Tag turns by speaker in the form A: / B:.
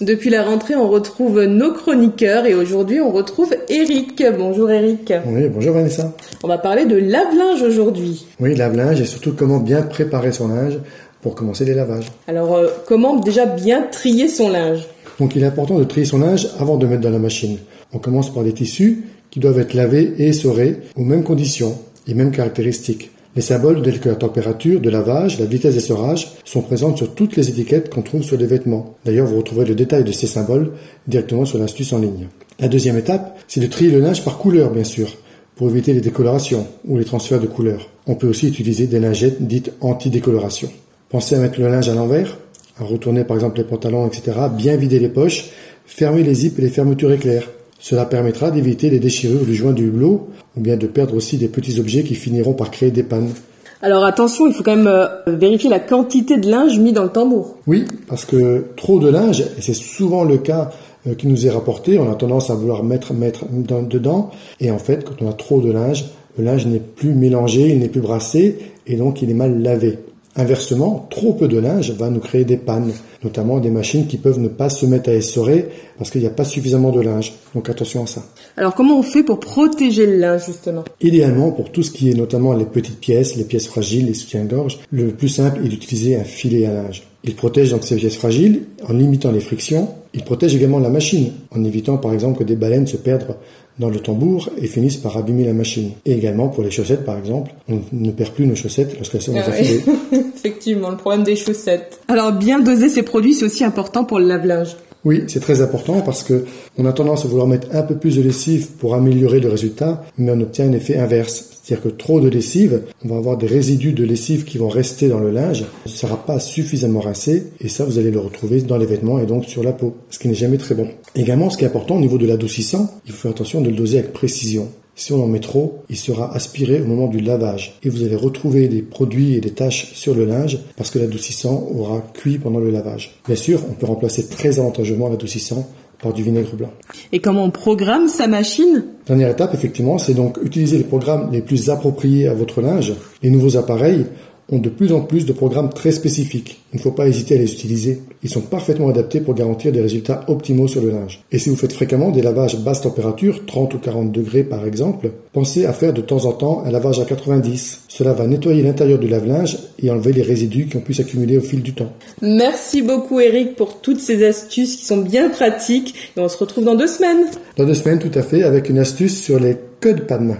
A: Depuis la rentrée, on retrouve nos chroniqueurs et aujourd'hui, on retrouve Eric. Bonjour Eric.
B: Oui, bonjour Vanessa.
A: On va parler de lave-linge aujourd'hui.
B: Oui, lave-linge et surtout comment bien préparer son linge pour commencer les lavages.
A: Alors, euh, comment déjà bien trier son linge?
B: Donc, il est important de trier son linge avant de mettre dans la machine. On commence par les tissus qui doivent être lavés et essorés aux mêmes conditions et mêmes caractéristiques. Les symboles tels que la température de lavage, la vitesse d'essorage sont présents sur toutes les étiquettes qu'on trouve sur les vêtements. D'ailleurs, vous retrouverez le détail de ces symboles directement sur l'astuce en ligne. La deuxième étape, c'est de trier le linge par couleur, bien sûr, pour éviter les décolorations ou les transferts de couleurs. On peut aussi utiliser des lingettes dites anti-décoloration. Pensez à mettre le linge à l'envers, à retourner par exemple les pantalons, etc., bien vider les poches, fermer les zips et les fermetures éclairs. Cela permettra d'éviter les déchirures du joint du hublot ou bien de perdre aussi des petits objets qui finiront par créer des pannes.
A: Alors attention, il faut quand même euh, vérifier la quantité de linge mis dans le tambour.
B: Oui, parce que trop de linge, et c'est souvent le cas euh, qui nous est rapporté, on a tendance à vouloir mettre, mettre dedans, et en fait, quand on a trop de linge, le linge n'est plus mélangé, il n'est plus brassé, et donc il est mal lavé. Inversement, trop peu de linge va nous créer des pannes, notamment des machines qui peuvent ne pas se mettre à essorer parce qu'il n'y a pas suffisamment de linge. Donc attention à ça.
A: Alors comment on fait pour protéger le linge justement?
B: Idéalement, pour tout ce qui est notamment les petites pièces, les pièces fragiles, les soutiens-gorge, le plus simple est d'utiliser un filet à linge. Il protège donc ces pièces fragiles en limitant les frictions. Il protège également la machine en évitant par exemple que des baleines se perdent dans le tambour et finissent par abîmer la machine. Et également pour les chaussettes par exemple, on ne perd plus nos chaussettes lorsqu'elles sont dans un filet.
A: Effectivement, le problème des chaussettes. Alors bien doser ces produits, c'est aussi important pour le lave-linge.
B: Oui, c'est très important parce que on a tendance à vouloir mettre un peu plus de lessive pour améliorer le résultat, mais on obtient un effet inverse. C'est-à-dire que trop de lessive, on va avoir des résidus de lessive qui vont rester dans le linge, ne sera pas suffisamment rincé, et ça vous allez le retrouver dans les vêtements et donc sur la peau, ce qui n'est jamais très bon. Également, ce qui est important au niveau de l'adoucissant, il faut faire attention de le doser avec précision. Si on en met trop, il sera aspiré au moment du lavage et vous allez retrouver des produits et des taches sur le linge parce que l'adoucissant aura cuit pendant le lavage. Bien sûr, on peut remplacer très avantageusement l'adoucissant par du vinaigre blanc.
A: Et comment on programme sa machine?
B: Dernière étape, effectivement, c'est donc utiliser les programmes les plus appropriés à votre linge. Les nouveaux appareils ont de plus en plus de programmes très spécifiques. Il ne faut pas hésiter à les utiliser. Ils sont parfaitement adaptés pour garantir des résultats optimaux sur le linge. Et si vous faites fréquemment des lavages basse température, 30 ou 40 degrés par exemple, pensez à faire de temps en temps un lavage à 90. Cela va nettoyer l'intérieur du lave-linge et enlever les résidus qui ont pu s'accumuler au fil du temps.
A: Merci beaucoup Eric pour toutes ces astuces qui sont bien pratiques et on se retrouve dans deux semaines.
B: Dans deux semaines tout à fait avec une astuce sur les queues de panne.